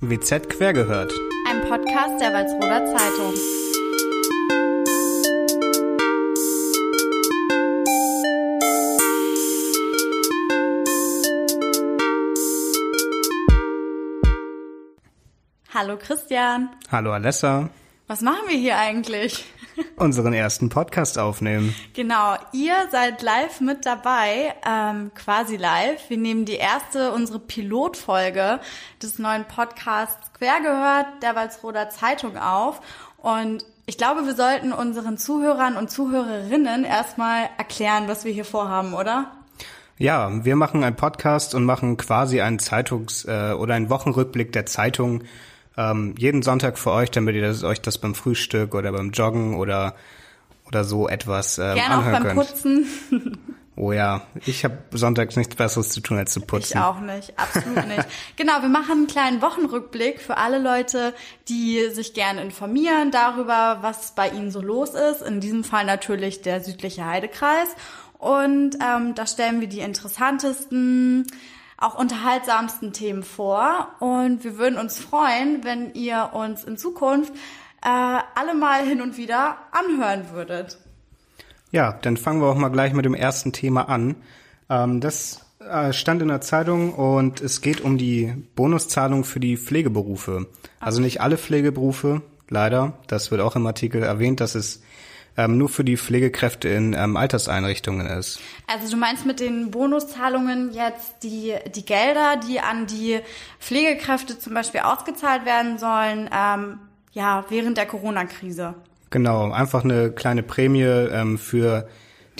WZ quer gehört. Ein Podcast der Walsroder Zeitung. Hallo Christian. Hallo Alessa. Was machen wir hier eigentlich? Unseren ersten Podcast aufnehmen. Genau, ihr seid live mit dabei, ähm, quasi live. Wir nehmen die erste, unsere Pilotfolge des neuen Podcasts Quer gehört, der Walsroder Zeitung auf. Und ich glaube, wir sollten unseren Zuhörern und Zuhörerinnen erstmal erklären, was wir hier vorhaben, oder? Ja, wir machen einen Podcast und machen quasi einen Zeitungs- äh, oder einen Wochenrückblick der Zeitung ähm, jeden Sonntag für euch, damit ihr das, euch das beim Frühstück oder beim Joggen oder oder so etwas ähm, Gerne anhören auch beim könnt. Putzen. Oh ja, ich habe sonntags nichts Besseres zu tun als zu putzen. Ich auch nicht, absolut nicht. Genau, wir machen einen kleinen Wochenrückblick für alle Leute, die sich gerne informieren darüber, was bei ihnen so los ist. In diesem Fall natürlich der südliche Heidekreis. Und ähm, da stellen wir die interessantesten, auch unterhaltsamsten Themen vor. Und wir würden uns freuen, wenn ihr uns in Zukunft äh, alle mal hin und wieder anhören würdet. Ja, dann fangen wir auch mal gleich mit dem ersten Thema an. Ähm, das äh, stand in der Zeitung und es geht um die Bonuszahlung für die Pflegeberufe. Also nicht alle Pflegeberufe, leider. Das wird auch im Artikel erwähnt, dass es ähm, nur für die Pflegekräfte in ähm, Alterseinrichtungen ist. Also du meinst mit den Bonuszahlungen jetzt die, die Gelder, die an die Pflegekräfte zum Beispiel ausgezahlt werden sollen, ähm, ja, während der Corona-Krise. Genau, einfach eine kleine Prämie ähm, für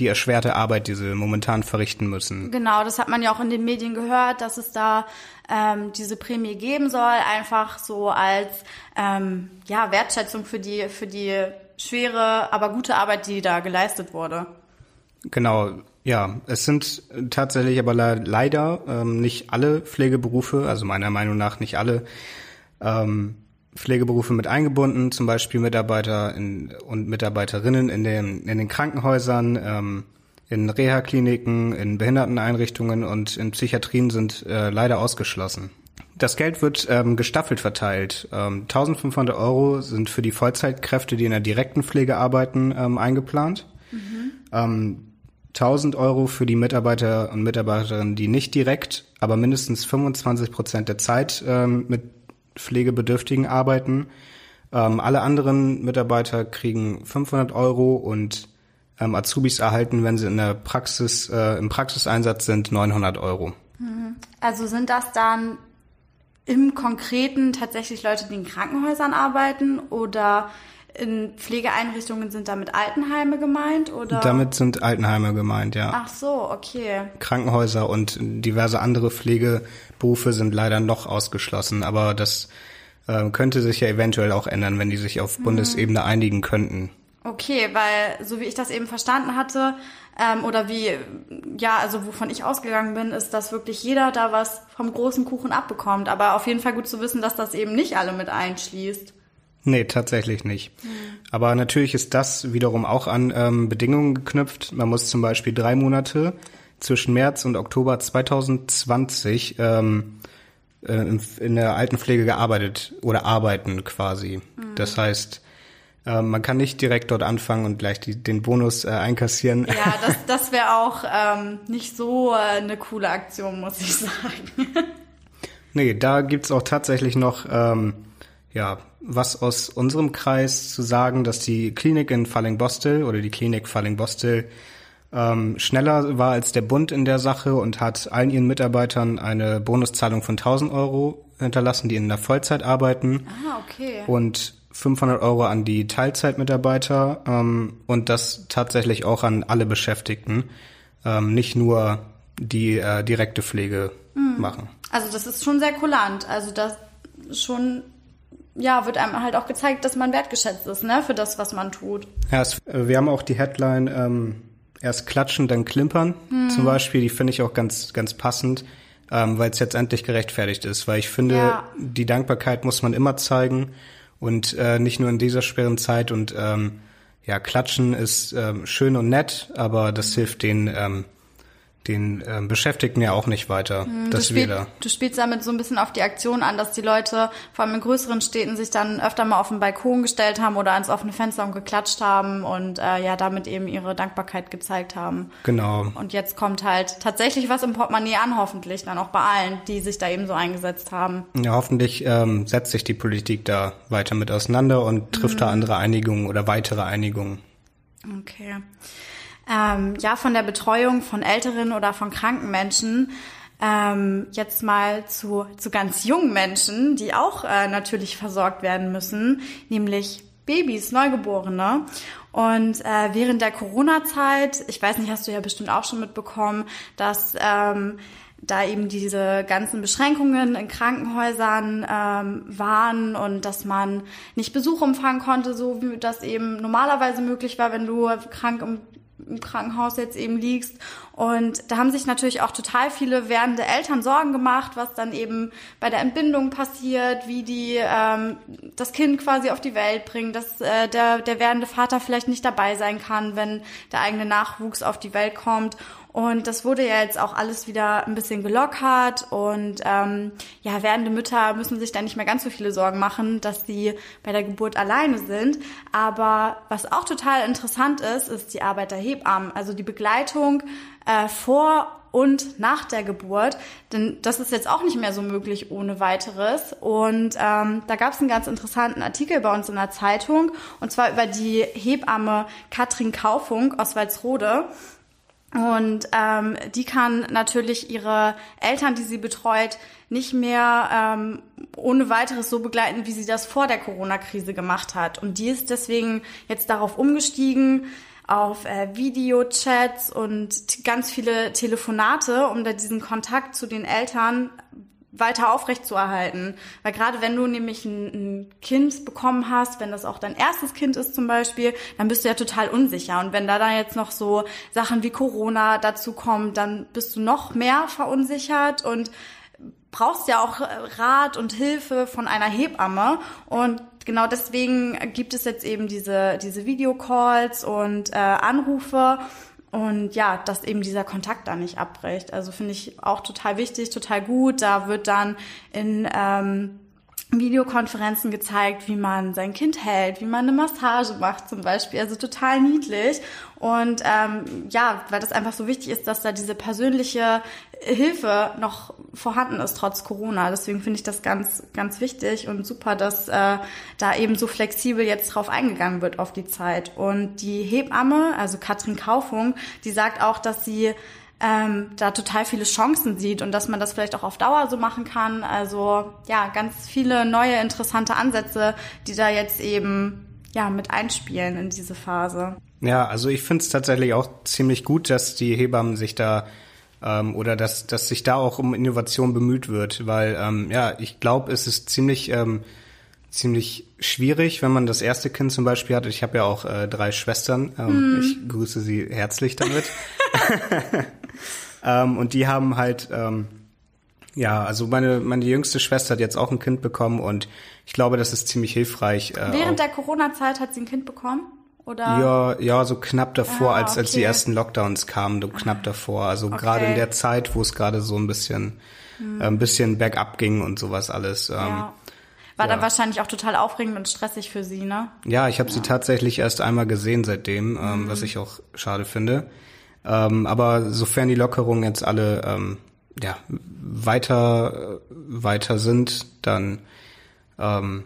die erschwerte Arbeit, die sie momentan verrichten müssen. Genau, das hat man ja auch in den Medien gehört, dass es da ähm, diese Prämie geben soll, einfach so als ähm, ja, Wertschätzung für die, für die schwere, aber gute Arbeit, die da geleistet wurde. Genau, ja, es sind tatsächlich aber le leider ähm, nicht alle Pflegeberufe, also meiner Meinung nach nicht alle ähm, Pflegeberufe mit eingebunden, zum Beispiel Mitarbeiter in, und Mitarbeiterinnen in den, in den Krankenhäusern, ähm, in Reha-Kliniken, in Behinderteneinrichtungen und in Psychiatrien sind äh, leider ausgeschlossen. Das Geld wird ähm, gestaffelt verteilt. Ähm, 1500 Euro sind für die Vollzeitkräfte, die in der direkten Pflege arbeiten, ähm, eingeplant. Ähm, 1000 Euro für die Mitarbeiter und Mitarbeiterinnen, die nicht direkt, aber mindestens 25 Prozent der Zeit ähm, mit Pflegebedürftigen arbeiten. Ähm, alle anderen Mitarbeiter kriegen 500 Euro und ähm, Azubis erhalten, wenn sie in der Praxis, äh, im Praxiseinsatz sind, 900 Euro. Also sind das dann im Konkreten tatsächlich Leute, die in Krankenhäusern arbeiten oder in Pflegeeinrichtungen sind damit Altenheime gemeint oder? Damit sind Altenheime gemeint, ja. Ach so, okay. Krankenhäuser und diverse andere Pflegeberufe sind leider noch ausgeschlossen, aber das äh, könnte sich ja eventuell auch ändern, wenn die sich auf Bundesebene einigen könnten. Okay, weil so wie ich das eben verstanden hatte, ähm, oder wie, ja, also wovon ich ausgegangen bin, ist, dass wirklich jeder da was vom großen Kuchen abbekommt. Aber auf jeden Fall gut zu wissen, dass das eben nicht alle mit einschließt. Nee, tatsächlich nicht. Aber natürlich ist das wiederum auch an ähm, Bedingungen geknüpft. Man muss zum Beispiel drei Monate zwischen März und Oktober 2020 ähm, äh, in, in der Altenpflege gearbeitet oder arbeiten quasi. Das heißt, äh, man kann nicht direkt dort anfangen und gleich die, den Bonus äh, einkassieren. Ja, das, das wäre auch ähm, nicht so äh, eine coole Aktion, muss ich sagen. Nee, da gibt's auch tatsächlich noch ähm, ja, was aus unserem Kreis zu sagen, dass die Klinik in Fallingbostel oder die Klinik Fallingbostel ähm, schneller war als der Bund in der Sache und hat allen ihren Mitarbeitern eine Bonuszahlung von 1000 Euro hinterlassen, die in der Vollzeit arbeiten Ah, okay. und 500 Euro an die Teilzeitmitarbeiter ähm, und das tatsächlich auch an alle Beschäftigten, ähm, nicht nur die äh, direkte Pflege machen. Also das ist schon sehr kulant. Also das schon, ja, wird einem halt auch gezeigt, dass man wertgeschätzt ist, ne, für das, was man tut. Ja, es, äh, wir haben auch die Headline ähm, erst klatschen, dann klimpern zum Beispiel. Die finde ich auch ganz, ganz passend, ähm, weil es jetzt endlich gerechtfertigt ist. Weil ich finde, Ja. die Dankbarkeit muss man immer zeigen und äh, nicht nur in dieser schweren Zeit. Und ähm, ja, klatschen ist ähm, schön und nett, aber das hilft den ähm, den äh, Beschäftigten ja auch nicht weiter. Hm, das du, spiel, du spielst damit so ein bisschen auf die Aktion an, dass die Leute, vor allem in größeren Städten, sich dann öfter mal auf den Balkon gestellt haben oder ans offene Fenster und geklatscht haben und äh, ja, damit eben ihre Dankbarkeit gezeigt haben. Genau. Und jetzt kommt halt tatsächlich was im Portemonnaie an, hoffentlich, dann auch bei allen, die sich da eben so eingesetzt haben. Ja, hoffentlich ähm, setzt sich die Politik da weiter mit auseinander und trifft mhm. da andere Einigungen oder weitere Einigungen. Okay ähm, ja von der Betreuung von älteren oder von kranken Menschen ähm, jetzt mal zu, zu ganz jungen Menschen, die auch äh, natürlich versorgt werden müssen, nämlich Babys, Neugeborene. Und äh, während der Corona-Zeit, ich weiß nicht, hast du ja bestimmt auch schon mitbekommen, dass ähm, da eben diese ganzen Beschränkungen in Krankenhäusern ähm, waren und dass man nicht Besuch empfangen konnte, so wie das eben normalerweise möglich war, wenn du krank im im Krankenhaus jetzt eben liegst. Und da haben sich natürlich auch total viele werdende Eltern Sorgen gemacht, was dann eben bei der Entbindung passiert, wie die ähm, das Kind quasi auf die Welt bringen, dass äh, der, der werdende Vater vielleicht nicht dabei sein kann, wenn der eigene Nachwuchs auf die Welt kommt. Und das wurde ja jetzt auch alles wieder ein bisschen gelockert und ähm, ja, werdende Mütter müssen sich da nicht mehr ganz so viele Sorgen machen, dass sie bei der Geburt alleine sind. Aber was auch total interessant ist, ist die Arbeit der Hebammen, also die Begleitung äh, vor und nach der Geburt, denn das ist jetzt auch nicht mehr so möglich ohne weiteres. Und ähm, da gab es einen ganz interessanten Artikel bei uns in der Zeitung, und zwar über die Hebamme Katrin Kaufung aus Walsrode. Und ähm, die kann natürlich ihre Eltern, die sie betreut, nicht mehr ähm, ohne weiteres so begleiten, wie sie das vor der Corona-Krise gemacht hat. Und die ist deswegen jetzt darauf umgestiegen, auf äh, Videochats und ganz viele Telefonate, um da diesen Kontakt zu den Eltern weiter aufrechtzuerhalten. Weil gerade wenn du nämlich ein, ein, Kind bekommen hast, wenn das auch dein erstes Kind ist zum Beispiel, dann bist du ja total unsicher. Und wenn da dann jetzt noch so Sachen wie Corona dazu kommen, dann bist du noch mehr verunsichert und brauchst ja auch Rat und Hilfe von einer Hebamme. Und genau deswegen gibt es jetzt eben diese, diese Videocalls und äh, Anrufe. Und ja, dass eben dieser Kontakt da nicht abbricht. Also finde ich auch total wichtig, total gut. Da wird dann in ähm, Videokonferenzen gezeigt, wie man sein Kind hält, wie man eine Massage macht zum Beispiel. Also total niedlich. Und ähm, ja, weil das einfach so wichtig ist, dass da diese persönliche Hilfe noch vorhanden ist trotz Corona. Deswegen finde ich das ganz, ganz wichtig und super, dass äh, da eben so flexibel jetzt drauf eingegangen wird auf die Zeit. Und die Hebamme, also Katrin Kaufung, die sagt auch, dass sie ähm, da total viele Chancen sieht und dass man das vielleicht auch auf Dauer so machen kann. Also ja, ganz viele neue interessante Ansätze, die da jetzt eben ja mit einspielen in diese Phase. Ja, also ich finde es tatsächlich auch ziemlich gut, dass die Hebammen sich da ähm, oder dass, dass sich da auch um Innovation bemüht wird, weil ähm, ja, ich glaube, es ist ziemlich ähm, ziemlich schwierig, wenn man das erste Kind zum Beispiel hat. Ich habe ja auch äh, drei Schwestern. Ähm, mm. Ich grüße sie herzlich damit. ähm, und die haben halt, ähm, ja, also meine, meine jüngste Schwester hat jetzt auch ein Kind bekommen und ich glaube, das ist ziemlich hilfreich. Äh, Während der Corona-Zeit hat sie ein Kind bekommen? Oder? Ja, ja, so knapp davor, ah, als, okay. als die ersten Lockdowns kamen, so knapp davor. Also okay. gerade in der Zeit, wo es gerade so ein bisschen, hm. äh, ein bisschen bergab ging und sowas alles. Ähm, ja. War ja. dann wahrscheinlich auch total aufregend und stressig für sie, ne? Ja, ich habe ja. sie tatsächlich erst einmal gesehen seitdem, ähm, mhm. was ich auch schade finde. Ähm, aber sofern die Lockerungen jetzt alle ähm, ja, weiter, weiter sind, dann ähm,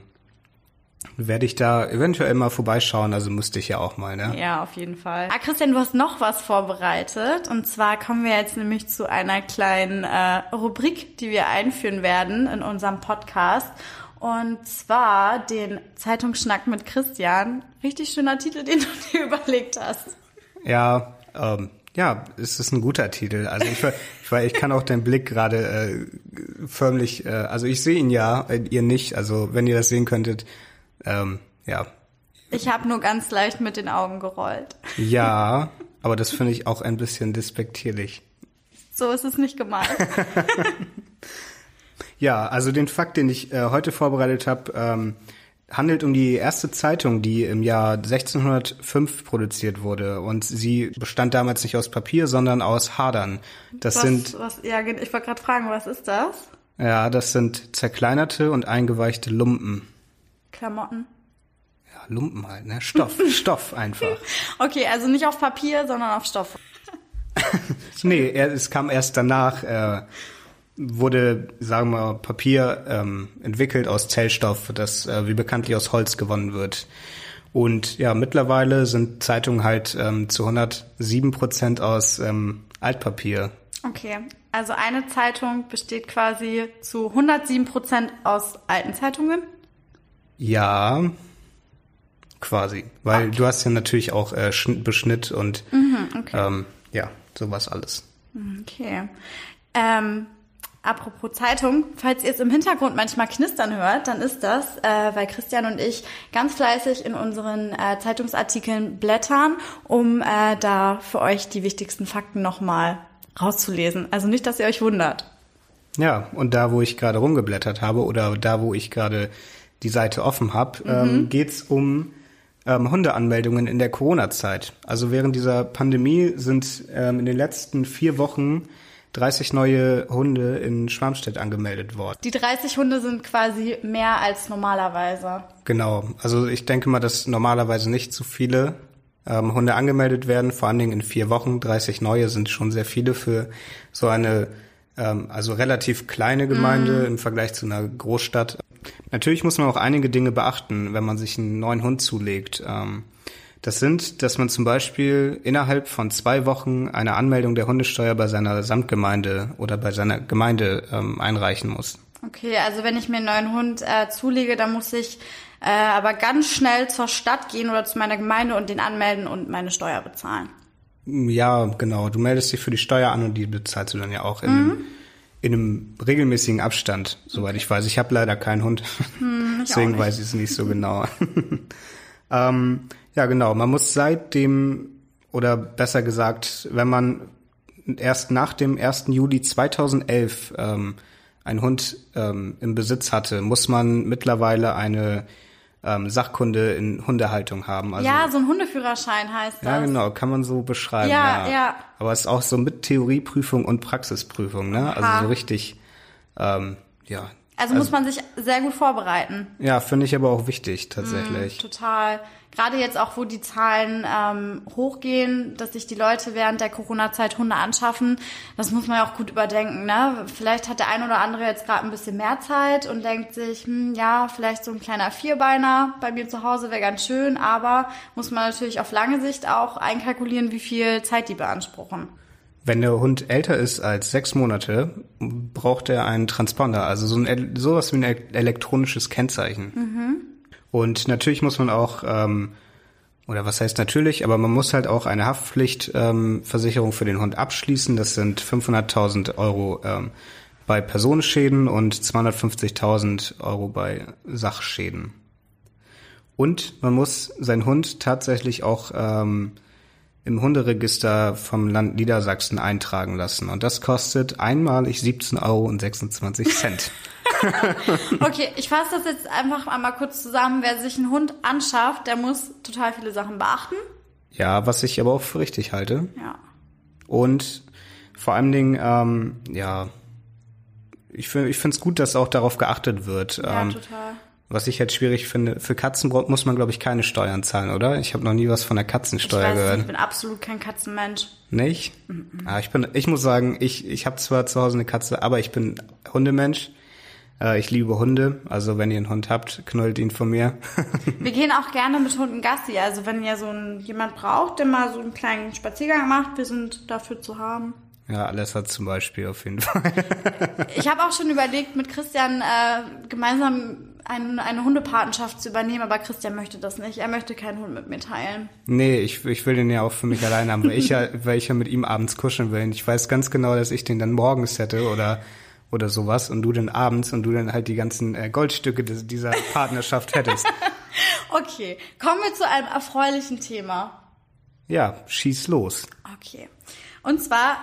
werde ich da eventuell mal vorbeischauen. Also musste ich ja auch mal, ne? Ja, auf jeden Fall. Ah, Christian, du hast noch was vorbereitet. Und zwar kommen wir jetzt nämlich zu einer kleinen äh, Rubrik, die wir einführen werden in unserem Podcast. Und zwar den Zeitungsschnack mit Christian. Richtig schöner Titel, den du dir überlegt hast. Ja, ähm, ja, es ist ein guter Titel. Also ich, ich, ich kann auch den Blick gerade äh, förmlich, äh, also ich sehe ihn ja, äh, ihr nicht. Also wenn ihr das sehen könntet, ähm, ja. Ich habe nur ganz leicht mit den Augen gerollt. Ja, aber das finde ich auch ein bisschen despektierlich. So ist es nicht gemeint. ja, also den Fakt, den ich äh, heute vorbereitet habe, ähm, handelt um die erste Zeitung, die im Jahr 1605 produziert wurde. Und sie bestand damals nicht aus Papier, sondern aus Hadern. Das was, sind, was, ja, ich wollte gerade fragen, was ist das? ja, das sind zerkleinerte und eingeweichte Lumpen. Klamotten. Ja, Lumpen halt, ne? Stoff, Stoff einfach. Okay, also nicht auf Papier, sondern auf Stoff. Nee, es kam erst danach, äh, wurde, sagen wir, Papier ähm, entwickelt aus Zellstoff, das äh, wie bekanntlich aus Holz gewonnen wird. Und ja, mittlerweile sind Zeitungen halt ähm, zu 107 Prozent aus ähm, Altpapier. Okay, also eine Zeitung besteht quasi zu 107 Prozent aus alten Zeitungen. Ja, quasi. Weil du hast ja natürlich auch äh, Schnitt- Beschnitt und okay. ähm, ja, sowas alles. Okay. Ähm, apropos Zeitung, falls ihr es im Hintergrund manchmal knistern hört, dann ist das, äh, weil Christian und ich ganz fleißig in unseren äh, Zeitungsartikeln blättern, um äh, da für euch die wichtigsten Fakten nochmal rauszulesen. Also nicht, dass ihr euch wundert. Ja, und da, wo ich gerade rumgeblättert habe oder da, wo ich gerade die Seite offen habe, ähm, geht's um ähm, Hundeanmeldungen in der Corona-Zeit. Also während dieser Pandemie sind ähm, in den letzten vier Wochen 30 neue Hunde in Schwarmstedt angemeldet worden. Die 30 Hunde sind quasi mehr als normalerweise. Genau. Also ich denke mal, dass normalerweise nicht so viele ähm, Hunde angemeldet werden. Vor allen Dingen in vier Wochen. 30 neue sind schon sehr viele für so eine ähm, also relativ kleine Gemeinde im Vergleich zu einer Großstadt. Natürlich muss man auch einige Dinge beachten, wenn man sich einen neuen Hund zulegt. Ähm, das sind, dass man zum Beispiel innerhalb von zwei Wochen eine Anmeldung der Hundesteuer bei seiner Samtgemeinde oder bei seiner Gemeinde ähm, einreichen muss. Okay, also wenn ich mir einen neuen Hund äh, zulege, dann muss ich äh, aber ganz schnell zur Stadt gehen oder zu meiner Gemeinde und den anmelden und meine Steuer bezahlen. Ja, genau. Du meldest dich für die Steuer an und die bezahlst du dann ja auch in, einem, in einem regelmäßigen Abstand, soweit ich weiß. Ich habe leider keinen Hund, deswegen nicht. weiß ich es nicht so genau. ähm, ja, genau. Man muss seit dem, oder besser gesagt, wenn man erst nach dem 1. Juli 2011 ähm, einen Hund ähm, im Besitz hatte, muss man mittlerweile eine ähm, Sachkunde in Hundehaltung haben. Also, ja, so ein Hundeführerschein heißt das. ja, genau, kann man so beschreiben. Ja, Ja, ja. Aber es ist auch so mit Theorieprüfung und Praxisprüfung, ne? Also Aha. so richtig, ähm, ja. Also, muss man sich sehr gut vorbereiten. Ja, finde ich aber auch wichtig, tatsächlich. Total. Gerade jetzt auch, wo die Zahlen ähm, hochgehen, dass sich die Leute während der Corona-Zeit Hunde anschaffen, das muss man ja auch gut überdenken. Ne? Vielleicht hat der ein oder andere jetzt gerade ein bisschen mehr Zeit und denkt sich, hm, ja, vielleicht so ein kleiner Vierbeiner bei mir zu Hause wäre ganz schön, aber muss man natürlich auf lange Sicht auch einkalkulieren, wie viel Zeit die beanspruchen. Wenn der Hund älter ist als sechs Monate, braucht er einen Transponder, also so ein, sowas wie ein el- elektronisches Kennzeichen. Und natürlich muss man auch, ähm, oder was heißt natürlich, aber man muss halt auch eine Haftpflichtversicherung ähm, für den Hund abschließen. Das sind 500.000 Euro ähm, bei Personenschäden und 250.000 Euro bei Sachschäden. Und man muss seinen Hund tatsächlich auch ähm, im Hunderegister vom Land Niedersachsen eintragen lassen. Und das kostet einmalig 17,26 Euro. Okay, ich fasse das jetzt einfach einmal kurz zusammen. Wer sich einen Hund anschafft, der muss total viele Sachen beachten. ja, was ich aber auch für richtig halte. Ja. Und vor allen Dingen, ähm, ja, ich finde ich finde es gut, dass auch darauf geachtet wird. Ja, ähm, total. was ich jetzt schwierig finde, für Katzen muss man, glaube ich, keine Steuern zahlen, oder? Ich habe noch nie was von der Ich Katzensteuer weiß, gehört. ich bin absolut kein Katzenmensch. Nicht? Ah, ich bin, ich muss sagen, ich, ich habe zwar zu Hause eine Katze, aber ich bin Hundemensch. Äh, ich liebe Hunde. Also wenn ihr einen Hund habt, knullt ihn von mir. Wir gehen auch gerne mit Hunden Gassi. Also wenn ihr so ein, jemand braucht, der mal so einen kleinen Spaziergang macht, wir sind dafür zu haben. ja, alles hat zum Beispiel auf jeden Fall. Ich habe auch schon überlegt, mit Christian äh, gemeinsam ein, eine Hundepatenschaft zu übernehmen, aber Christian möchte das nicht. Er möchte keinen Hund mit mir teilen. nee, ich, ich will den ja auch für mich allein haben, weil ich ja, weil ich ja mit ihm abends kuscheln will. Und ich weiß ganz genau, dass ich den dann morgens hätte oder oder sowas und du dann abends und du dann halt die ganzen äh, Goldstücke des, dieser Partnerschaft hättest. Okay, kommen wir zu einem erfreulichen Thema. Ja, schieß los. Okay. Und zwar,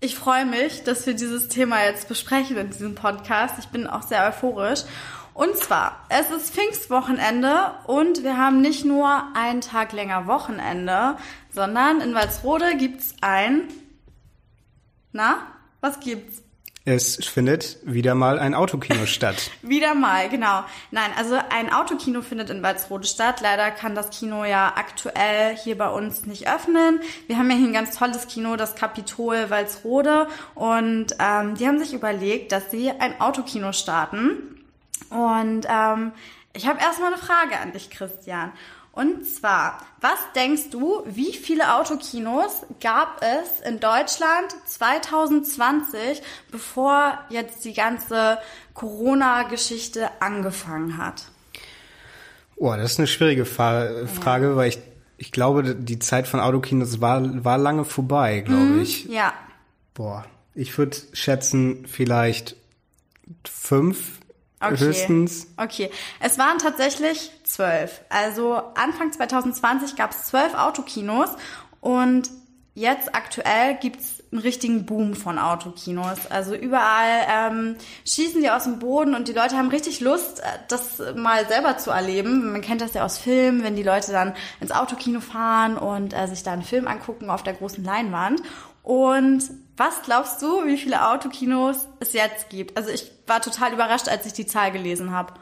ich freue mich, dass wir dieses Thema jetzt besprechen in diesem Podcast. Ich bin auch sehr euphorisch. Und zwar, es ist Pfingstwochenende und wir haben nicht nur einen Tag länger Wochenende, sondern in Walsrode gibt's ein, na, was gibt's? Es findet wieder mal ein Autokino statt. Wieder mal, genau. Nein, also ein Autokino findet in Walsrode statt. Leider kann das Kino ja aktuell hier bei uns nicht öffnen. Wir haben ja hier ein ganz tolles Kino, das Kapitol Walsrode. Und ähm, die haben sich überlegt, dass sie ein Autokino starten. Und ähm, ich habe erstmal eine Frage an dich, Christian. Und zwar, was denkst du, wie viele Autokinos gab es in Deutschland 2020, bevor jetzt die ganze Corona-Geschichte angefangen hat? Oh, das ist eine schwierige Fa Frage, ja. weil ich, ich glaube, die Zeit von Autokinos war, war lange vorbei, glaube mhm, ich. Ja. Boah, ich würde schätzen, vielleicht fünf Okay. Höchstens. Okay. Es waren tatsächlich zwölf. Also Anfang 2020 gab es zwölf Autokinos und jetzt aktuell gibt's einen richtigen Boom von Autokinos. Also überall ähm, schießen die aus dem Boden und die Leute haben richtig Lust, äh, das mal selber zu erleben. Man kennt das ja aus Filmen, wenn die Leute dann ins Autokino fahren und äh, sich da einen Film angucken auf der großen Leinwand. Und was glaubst du, wie viele Autokinos es jetzt gibt? Also ich war total überrascht, als ich die Zahl gelesen habe.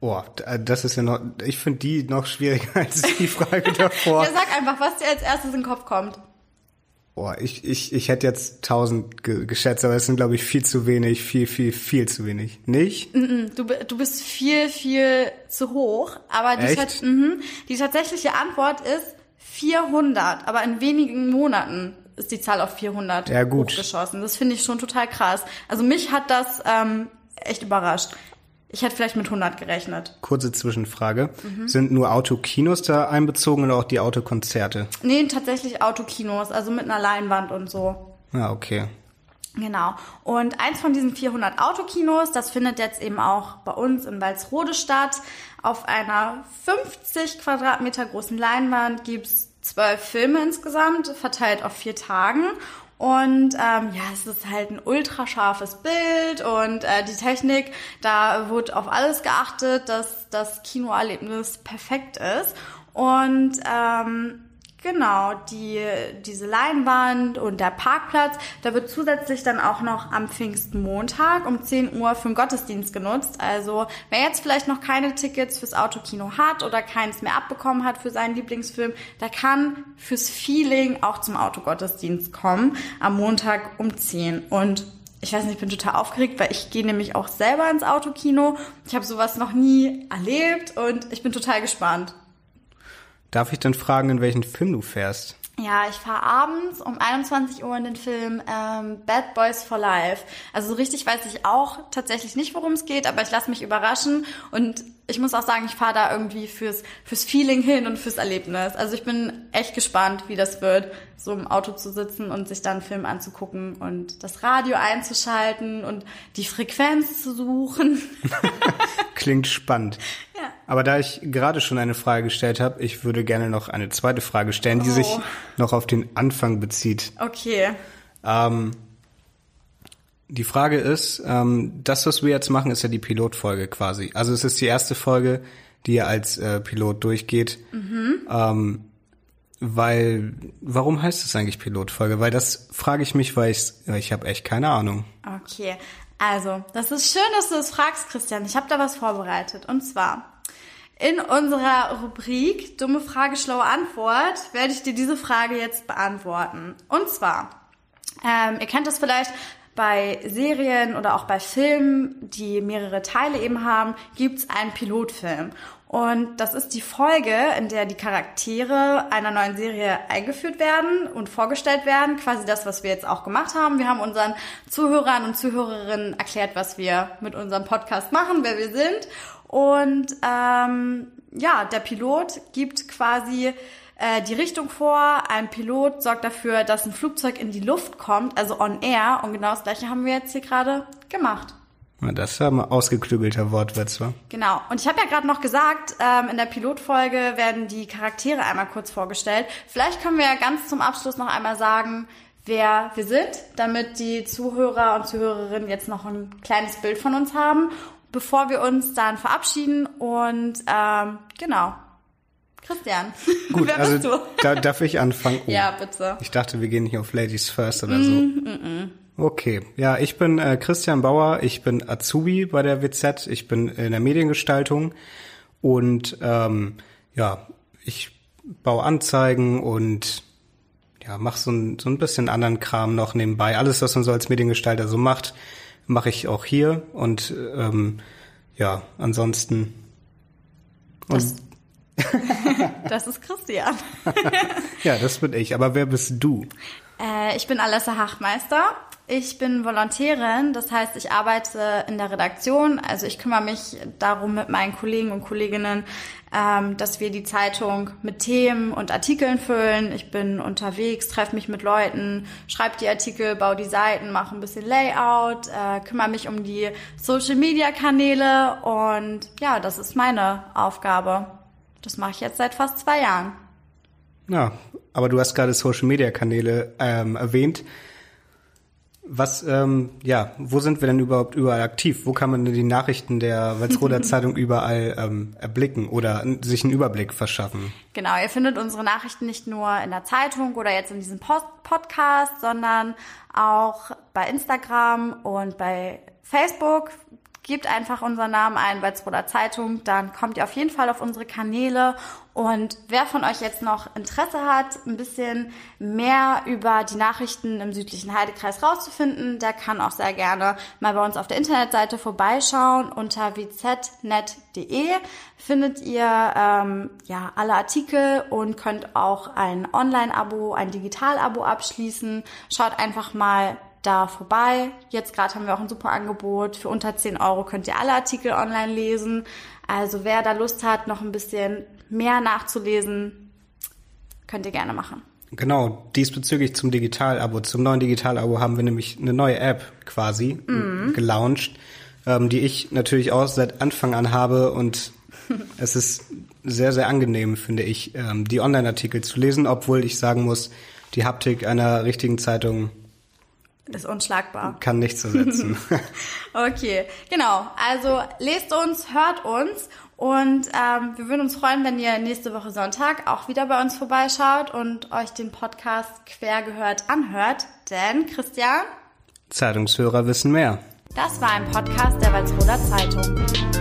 Boah, das ist ja noch, ich finde die noch schwieriger als die Frage davor. ja, sag einfach, was dir als erstes in den Kopf kommt. Boah, ich, ich, ich hätte jetzt tausend ge geschätzt, aber es sind, glaube ich, viel zu wenig, viel, viel, viel zu wenig. Nicht? Du, du bist viel, viel zu hoch, aber die, Echt? Mhm, die tatsächliche Antwort ist 400, aber in wenigen Monaten ist die Zahl auf 400 ja, gut. hochgeschossen. Das finde ich schon total krass. Also mich hat das ähm, echt überrascht. Ich hätte vielleicht mit 100 gerechnet. Kurze Zwischenfrage. Mhm. Sind nur Autokinos da einbezogen oder auch die Autokonzerte? Nee, tatsächlich Autokinos, also mit einer Leinwand und so. Ja, okay. Genau. Und eins von diesen 400 Autokinos, das findet jetzt eben auch bei uns in Walsrode statt. Auf einer 50 Quadratmeter großen Leinwand gibt's zwölf Filme insgesamt, verteilt auf vier Tagen. Und ähm, ja, es ist halt ein ultrascharfes Bild und äh, die Technik, da wird auf alles geachtet, dass das Kinoerlebnis perfekt ist. Und ähm, Genau, die, diese Leinwand und der Parkplatz, da wird zusätzlich dann auch noch am Pfingstmontag um 10 Uhr für den Gottesdienst genutzt. Also wer jetzt vielleicht noch keine Tickets fürs Autokino hat oder keins mehr abbekommen hat für seinen Lieblingsfilm, der kann fürs Feeling auch zum Autogottesdienst kommen am Montag um 10. Und ich weiß nicht, ich bin total aufgeregt, weil ich gehe nämlich auch selber ins Autokino. Ich habe sowas noch nie erlebt und ich bin total gespannt. Darf ich dann fragen, in welchen Film du fährst? Ja, ich fahre abends um 21 Uhr in den Film ähm, Bad Boys for Life. Also so richtig weiß ich auch tatsächlich nicht, worum es geht, aber ich lasse mich überraschen und ich muss auch sagen, ich fahre da irgendwie fürs, fürs Feeling hin und fürs Erlebnis. Also ich bin echt gespannt, wie das wird, so im Auto zu sitzen und sich dann einen Film anzugucken und das Radio einzuschalten und die Frequenz zu suchen. Klingt spannend. Ja. Aber da ich gerade schon eine Frage gestellt habe, ich würde gerne noch eine zweite Frage stellen, die oh. sich noch auf den Anfang bezieht. Okay. Ähm, die Frage ist, ähm, das, was wir jetzt machen, ist ja die Pilotfolge quasi. Also es ist die erste Folge, die ja als äh, Pilot durchgeht. Mhm. Ähm, weil, warum heißt es eigentlich Pilotfolge? Weil das frage ich mich, weil ich, ich habe echt keine Ahnung. Okay, also, das ist schön, dass du das fragst, Christian. Ich habe da was vorbereitet. Und zwar, in unserer Rubrik Dumme Frage, schlaue Antwort werde ich dir diese Frage jetzt beantworten. Und zwar, ähm, ihr kennt das vielleicht, bei Serien oder auch bei Filmen, die mehrere Teile eben haben, gibt's einen Pilotfilm. Und das ist die Folge, in der die Charaktere einer neuen Serie eingeführt werden und vorgestellt werden. Quasi das, was wir jetzt auch gemacht haben. Wir haben unseren Zuhörern und Zuhörerinnen erklärt, was wir mit unserem Podcast machen, wer wir sind. Und ähm, ja, der Pilot gibt quasi äh, die Richtung vor. Ein Pilot sorgt dafür, dass ein Flugzeug in die Luft kommt, also on air. Und genau das gleiche haben wir jetzt hier gerade gemacht. Das ist ja mal ausgeklügelter Wortwitz, wa? Genau. Und ich habe ja gerade noch gesagt, ähm, in der Pilotfolge werden die Charaktere einmal kurz vorgestellt. Vielleicht können wir ja ganz zum Abschluss noch einmal sagen, wer wir sind, damit die Zuhörer und Zuhörerinnen jetzt noch ein kleines Bild von uns haben. bevor wir uns dann verabschieden und ähm, genau. Christian, Gut, wer also bist du? da, darf ich anfangen? Oh, Ja, bitte. Ich dachte, wir gehen nicht auf Ladies First oder so. Mm, Okay, ja, ich bin äh, Christian Bauer, ich bin Azubi bei der WZ, ich bin in der Mediengestaltung und ähm, ja, ich baue Anzeigen und ja, mache so ein, so ein bisschen anderen Kram noch nebenbei. Alles, was man so als Mediengestalter so macht, mache ich auch hier und ähm, ja, ansonsten und Das, das ist Christian. ja, das bin ich. Aber wer bist du? Äh, ich bin Alessa Hachtmeister. Ich bin Volontärin, das heißt, ich arbeite in der Redaktion. Also ich kümmere mich darum mit meinen Kollegen und Kolleginnen, ähm, dass wir die Zeitung mit Themen und Artikeln füllen. Ich bin unterwegs, treffe mich mit Leuten, schreibe die Artikel, baue die Seiten, mache ein bisschen Layout, äh, kümmere mich um die Social-Media-Kanäle und ja, das ist meine Aufgabe. Das mache ich jetzt seit fast zwei Jahren. Ja, aber du hast gerade Social Media Kanäle ähm, erwähnt. Was, ähm, ja, wo sind wir denn überhaupt überall aktiv? Wo kann man denn die Nachrichten der Walsroder Zeitung überall ähm, erblicken oder sich einen Überblick verschaffen? Genau, ihr findet unsere Nachrichten nicht nur in der Zeitung oder jetzt in diesem Post Podcast, sondern auch bei Instagram und bei Facebook. Gebt einfach unseren Namen ein, Walsroder Zeitung, dann kommt ihr auf jeden Fall auf unsere Kanäle. Und wer von euch jetzt noch Interesse hat, ein bisschen mehr über die Nachrichten im südlichen Heidekreis rauszufinden, der kann auch sehr gerne mal bei uns auf der Internetseite vorbeischauen. Unter wznet.de findet ihr ähm, ja alle Artikel und könnt auch ein Online-Abo, ein Digital-Abo abschließen. Schaut einfach mal da vorbei. Jetzt gerade haben wir auch ein super Angebot. Für unter 10 Euro könnt ihr alle Artikel online lesen. Also wer da Lust hat, noch ein bisschen mehr nachzulesen, könnt ihr gerne machen. Genau, diesbezüglich zum Digital-Abo. Zum neuen Digital-Abo haben wir nämlich eine neue App quasi Mhm. gelauncht, ähm, die ich natürlich auch seit Anfang an habe und es ist sehr, sehr angenehm, finde ich, ähm, die Online-Artikel zu lesen, obwohl ich sagen muss, die Haptik einer richtigen Zeitung Ist unschlagbar. kann nichts ersetzen. Okay, genau. Also lest uns, hört uns und ähm, wir würden uns freuen, wenn ihr nächste Woche Sonntag auch wieder bei uns vorbeischaut und euch den Podcast quer gehört anhört. Denn Christian, Zeitungshörer wissen mehr. das war ein Podcast der Walsroder Zeitung.